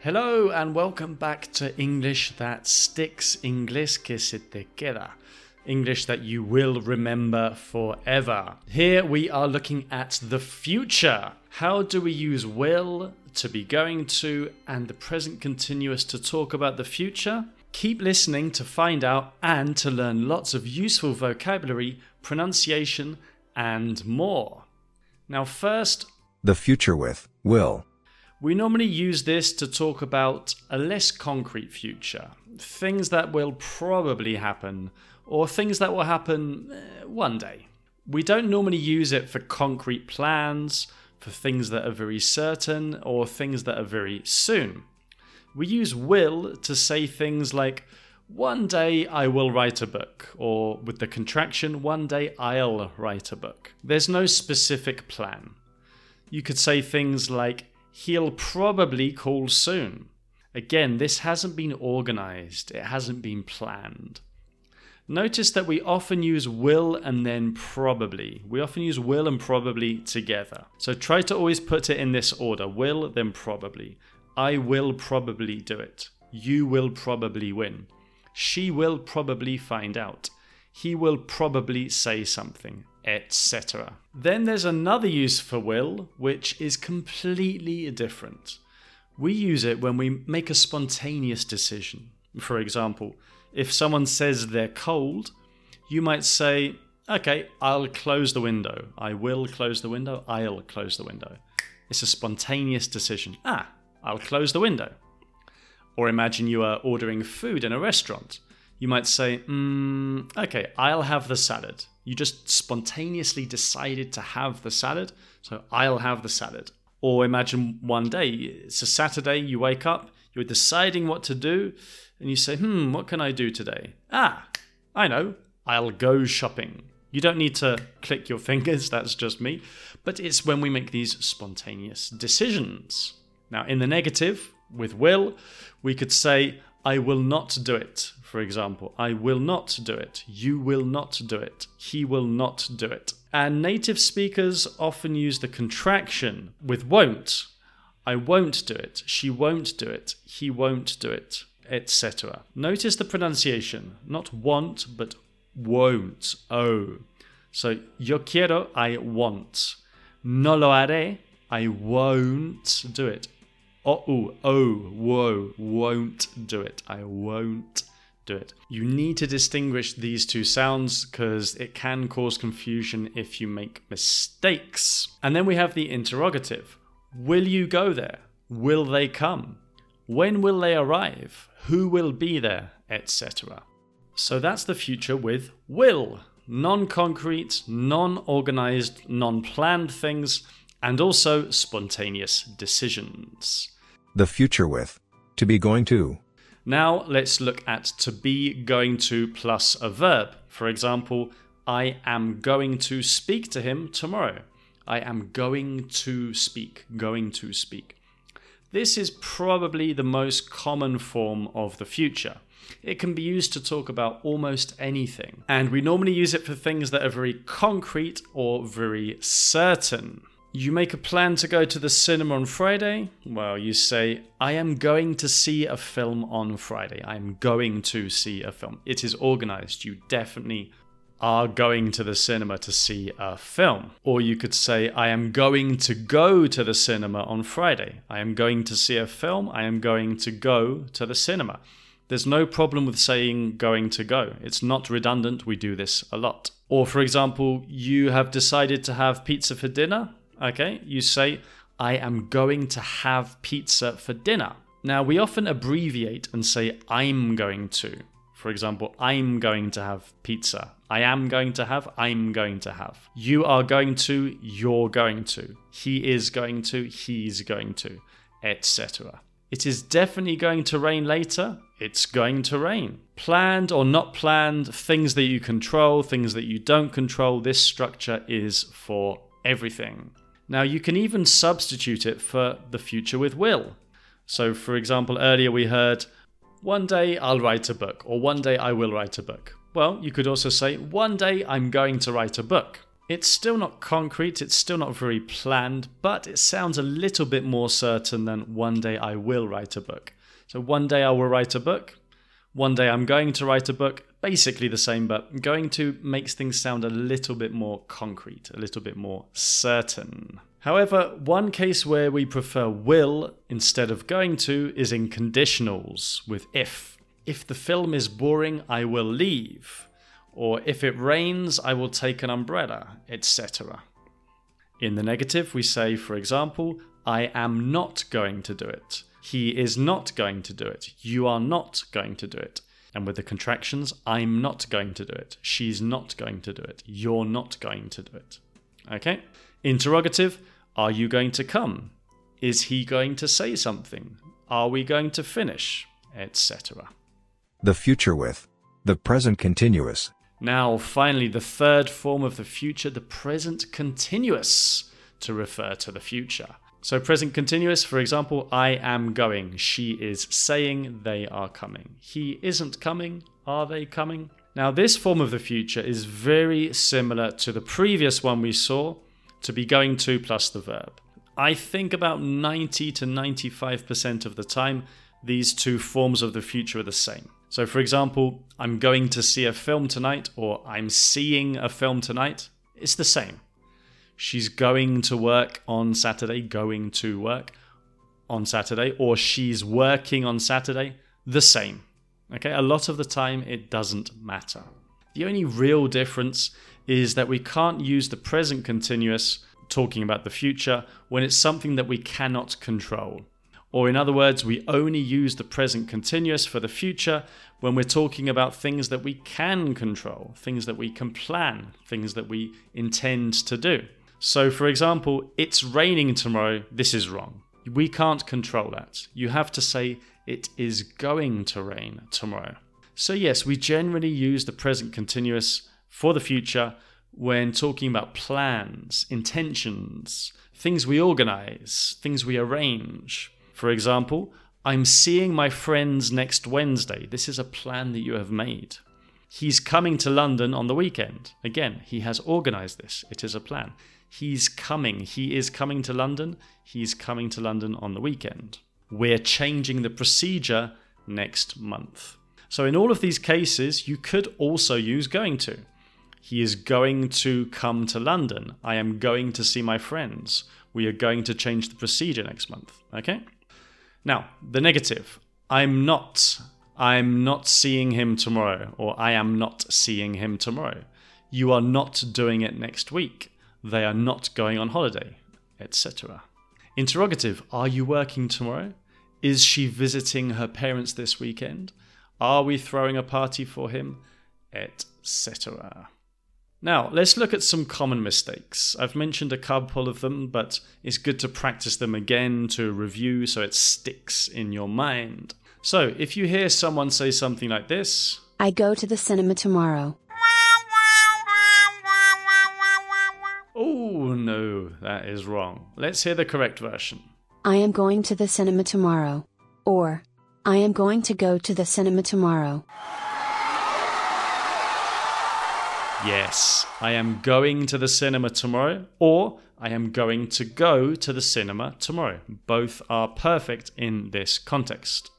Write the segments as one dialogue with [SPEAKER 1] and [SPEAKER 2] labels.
[SPEAKER 1] Hello and welcome back to English that sticks, Inglés que se te queda. English that you will remember forever. Here we are looking at the future. How do we use will to be going to and the present continuous to talk about the future? Keep listening to find out and to learn lots of useful vocabulary, pronunciation, and more. Now, first,
[SPEAKER 2] The future with will.
[SPEAKER 1] We normally use this to talk about a less concrete future, things that will probably happen, or things that will happen eh, one day. We don't normally use it for concrete plans, for things that are very certain, or things that are very soon. We use will to say things like, one day I will write a book, or with the contraction, one day I'll write a book. There's no specific plan. You could say things like, he'll probably call soon. Again, this hasn't been organized, it hasn't been planned. Notice that we often use will and then probably. We often use will and probably together. So try to always put it in this order will, then probably. I will probably do it. You will probably win. She will probably find out. He will probably say something, etc. Then there's another use for will, which is completely different. We use it when we make a spontaneous decision. For example, if someone says they're cold, you might say, Okay, I'll close the window. I will close the window. I'll close the window. It's a spontaneous decision. Ah, I'll close the window. Or imagine you are ordering food in a restaurant. You might say, mm, Okay, I'll have the salad. You just spontaneously decided to have the salad, so I'll have the salad. Or imagine one day, it's a Saturday, you wake up, you're deciding what to do, and you say, hmm, what can I do today? Ah, I know, I'll go shopping. You don't need to click your fingers, that's just me, but it's when we make these spontaneous decisions. Now, in the negative, with will, we could say, I will not do it. For example, I will not do it. You will not do it. He will not do it. And native speakers often use the contraction with won't. I won't do it. She won't do it. He won't do it, etc. Notice the pronunciation, not want, but won't. Oh. So, yo quiero, I want. No lo haré, I won't do it. Oh, oh, whoa, won't do it. I won't do it. You need to distinguish these two sounds because it can cause confusion if you make mistakes. And then we have the interrogative Will you go there? Will they come? When will they arrive? Who will be there? Etc. So that's the future with will. Non concrete, non organized, non planned things, and also spontaneous decisions.
[SPEAKER 2] The future with to be going to.
[SPEAKER 1] Now let's look at to be going to plus a verb. For example, I am going to speak to him tomorrow. I am going to speak, going to speak. This is probably the most common form of the future. It can be used to talk about almost anything, and we normally use it for things that are very concrete or very certain. You make a plan to go to the cinema on Friday? Well, you say, I am going to see a film on Friday. I am going to see a film. It is organized. You definitely are going to the cinema to see a film. Or you could say, I am going to go to the cinema on Friday. I am going to see a film. I am going to go to the cinema. There's no problem with saying going to go. It's not redundant. We do this a lot. Or, for example, you have decided to have pizza for dinner. Okay, you say, I am going to have pizza for dinner. Now, we often abbreviate and say, I'm going to. For example, I'm going to have pizza. I am going to have, I'm going to have. You are going to, you're going to. He is going to, he's going to, etc. It is definitely going to rain later. It's going to rain. Planned or not planned, things that you control, things that you don't control, this structure is for everything. Now, you can even substitute it for the future with will. So, for example, earlier we heard, one day I'll write a book, or one day I will write a book. Well, you could also say, one day I'm going to write a book. It's still not concrete, it's still not very planned, but it sounds a little bit more certain than one day I will write a book. So one day I will write a book, one day I'm going to write a book, basically the same, but going to makes things sound a little bit more concrete, a little bit more certain. However, one case where we prefer will instead of going to is in conditionals with if. If the film is boring, I will leave. Or if it rains, I will take an umbrella, etc. In the negative, we say, for example, I am not going to do it. He is not going to do it. You are not going to do it. And with the contractions, I'm not going to do it. She's not going to do it. You're not going to do it. Okay? Interrogative Are you going to come? Is he going to say something? Are we going to finish? Etc.
[SPEAKER 2] The future with. The present continuous.
[SPEAKER 1] Now, finally, the third form of the future, the present continuous, to refer to the future. So, present continuous, for example, I am going. She is saying they are coming. He isn't coming. Are they coming? Now, this form of the future is very similar to the previous one we saw, to be going to plus the verb. I think about 90 to 95% of the time, these two forms of the future are the same. So, for example, I'm going to see a film tonight, or I'm seeing a film tonight. It's the same. She's going to work on Saturday, going to work on Saturday, or she's working on Saturday. The same. Okay, a lot of the time it doesn't matter. The only real difference is that we can't use the present continuous talking about the future when it's something that we cannot control. Or, in other words, we only use the present continuous for the future when we're talking about things that we can control, things that we can plan, things that we intend to do. So, for example, it's raining tomorrow, this is wrong. We can't control that. You have to say, it is going to rain tomorrow. So, yes, we generally use the present continuous for the future when talking about plans, intentions, things we organize, things we arrange. For example, I'm seeing my friends next Wednesday. This is a plan that you have made. He's coming to London on the weekend. Again, he has organized this. It is a plan. He's coming. He is coming to London. He's coming to London on the weekend. We're changing the procedure next month. So, in all of these cases, you could also use going to. He is going to come to London. I am going to see my friends. We are going to change the procedure next month. Okay? Now, the negative I'm not. I'm not seeing him tomorrow, or I am not seeing him tomorrow. You are not doing it next week. They are not going on holiday, etc. Interrogative Are you working tomorrow? Is she visiting her parents this weekend? Are we throwing a party for him? Etc. Now, let's look at some common mistakes. I've mentioned a couple of them, but it's good to practice them again to review so it sticks in your mind. So, if you hear someone say something like this
[SPEAKER 3] I go to the cinema tomorrow.
[SPEAKER 1] Oh no, that is wrong. Let's hear the correct version.
[SPEAKER 3] I am going to the cinema tomorrow. Or, I am going to go to the cinema tomorrow.
[SPEAKER 1] Yes, I am going to the cinema tomorrow, or I am going to go to the cinema tomorrow. Both are perfect in this context.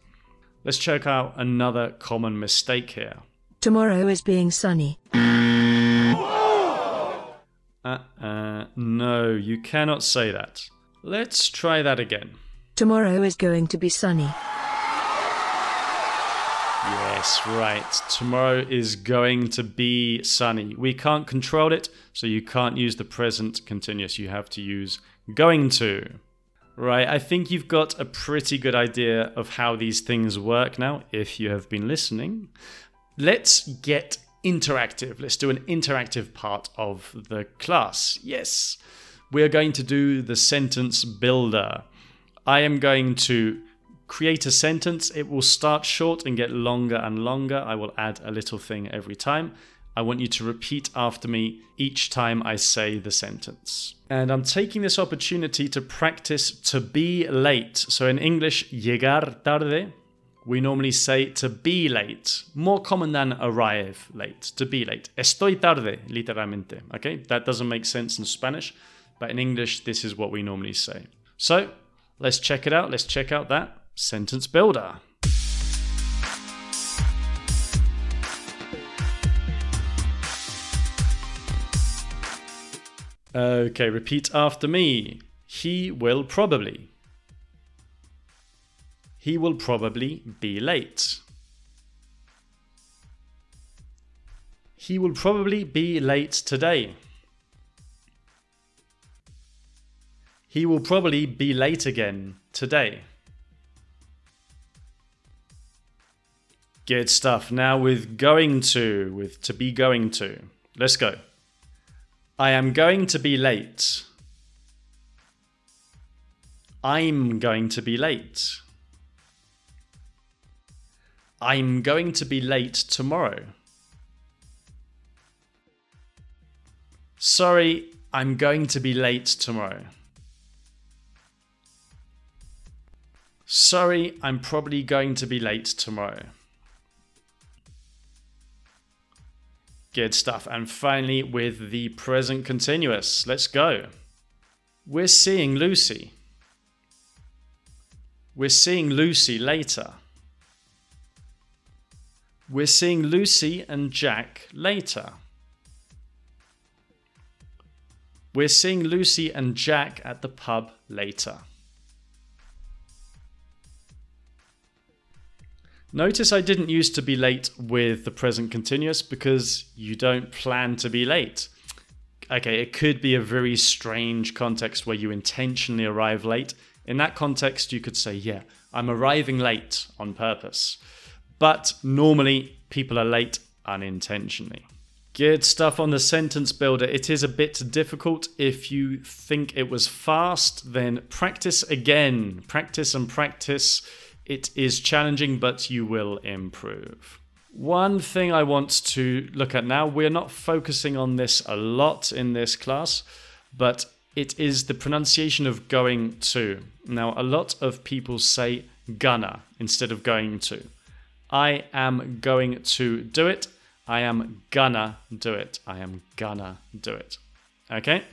[SPEAKER 1] Let's check out another common mistake here.
[SPEAKER 4] Tomorrow is being sunny.
[SPEAKER 1] Uh uh, no, you cannot say that. Let's try that again.
[SPEAKER 4] Tomorrow is going to be sunny.
[SPEAKER 1] Yes, right. Tomorrow is going to be sunny. We can't control it, so you can't use the present continuous. You have to use going to. Right, I think you've got a pretty good idea of how these things work now, if you have been listening. Let's get interactive. Let's do an interactive part of the class. Yes, we're going to do the sentence builder. I am going to create a sentence. It will start short and get longer and longer. I will add a little thing every time. I want you to repeat after me each time I say the sentence. And I'm taking this opportunity to practice to be late. So in English, llegar tarde. we normally say to be late. More common than arrive late. To be late. Estoy tarde, literalmente. Okay, that doesn't make sense in Spanish, but in English, this is what we normally say. So let's check it out. Let's check out that sentence builder. Okay, repeat after me. He will probably. He will probably be late. He will probably be late today. He will probably be late again today. Good stuff. Now with going to, with to be going to. Let's go. I am going to be late. I'm going to be late. I'm going to be late tomorrow. Sorry, I'm going to be late tomorrow. Sorry, I'm probably going to be late tomorrow. Good stuff. And finally, with the present continuous, let's go. We're seeing Lucy. We're seeing Lucy later. We're seeing Lucy and Jack later. We're seeing Lucy and Jack at the pub later. Notice I didn't use to be late with the present continuous because you don't plan to be late. Okay, it could be a very strange context where you intentionally arrive late. In that context, you could say, Yeah, I'm arriving late on purpose. But normally, people are late unintentionally. Good stuff on the sentence builder. It is a bit difficult. If you think it was fast, then practice again. Practice and practice it is challenging, but you will improve. One thing I want to look at now, we're not focusing on this a lot in this class, but it is the pronunciation of going to. Now, a lot of people say gonna instead of going to. I am going to do it. I am gonna do it. I am gonna do it. Okay?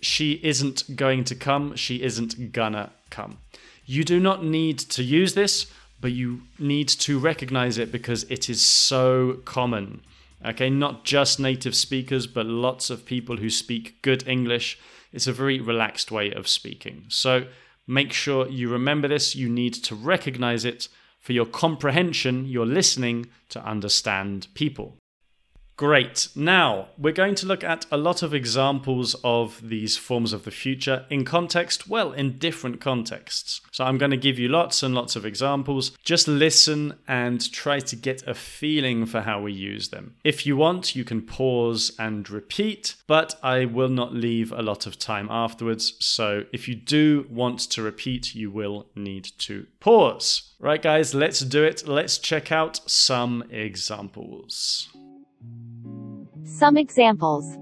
[SPEAKER 1] She isn't going to come. She isn't gonna come. You do not need to use this, but you need to recognize it because it is so common. Okay, not just native speakers, but lots of people who speak good English. It's a very relaxed way of speaking. So make sure you remember this. You need to recognize it for your comprehension, your listening to understand people. Great. Now, we're going to look at a lot of examples of these forms of the future in context, well, in different contexts. So I'm going to give you lots and lots of examples. Just listen and try to get a feeling for how we use them. If you want, you can pause and repeat, but I will not leave a lot of time afterwards. So if you do want to repeat, you will need to pause. Right, guys, let's do it. Let's check out some examples.
[SPEAKER 5] Some examples.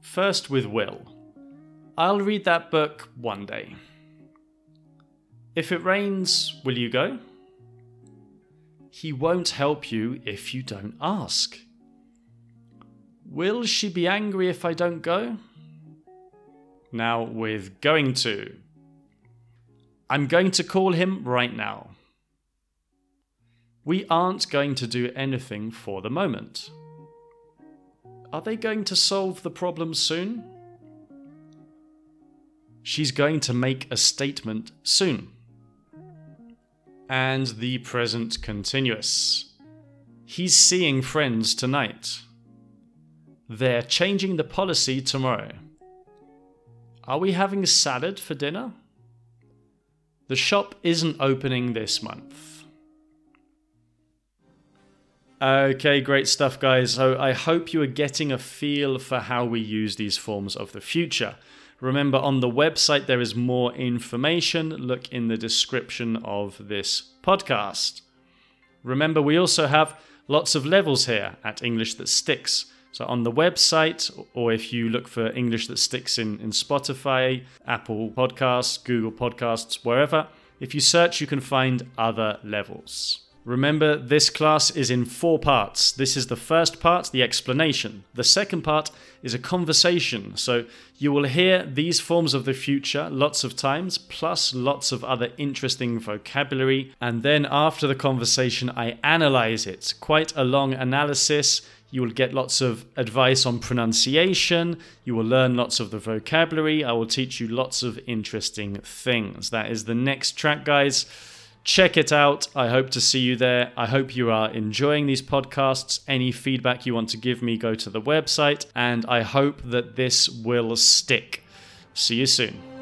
[SPEAKER 1] First with Will. I'll read that book one day. If it rains, will you go? He won't help you if you don't ask. Will she be angry if I don't go? Now, with going to. I'm going to call him right now. We aren't going to do anything for the moment. Are they going to solve the problem soon? She's going to make a statement soon. And the present continuous. He's seeing friends tonight. They're changing the policy tomorrow. Are we having salad for dinner? The shop isn't opening this month. Okay, great stuff, guys. So I hope you are getting a feel for how we use these forms of the future. Remember, on the website, there is more information. Look in the description of this podcast. Remember, we also have lots of levels here at English That Sticks. So on the website, or if you look for English that sticks in, in Spotify, Apple Podcasts, Google Podcasts, wherever, if you search, you can find other levels. Remember, this class is in four parts. This is the first part, the explanation. The second part is a conversation. So you will hear these forms of the future lots of times, plus lots of other interesting vocabulary. And then after the conversation, I analyze it. Quite a long analysis. You will get lots of advice on pronunciation. You will learn lots of the vocabulary. I will teach you lots of interesting things. That is the next track, guys. Check it out. I hope to see you there. I hope you are enjoying these podcasts. Any feedback you want to give me, go to the website. And I hope that this will stick. See you soon.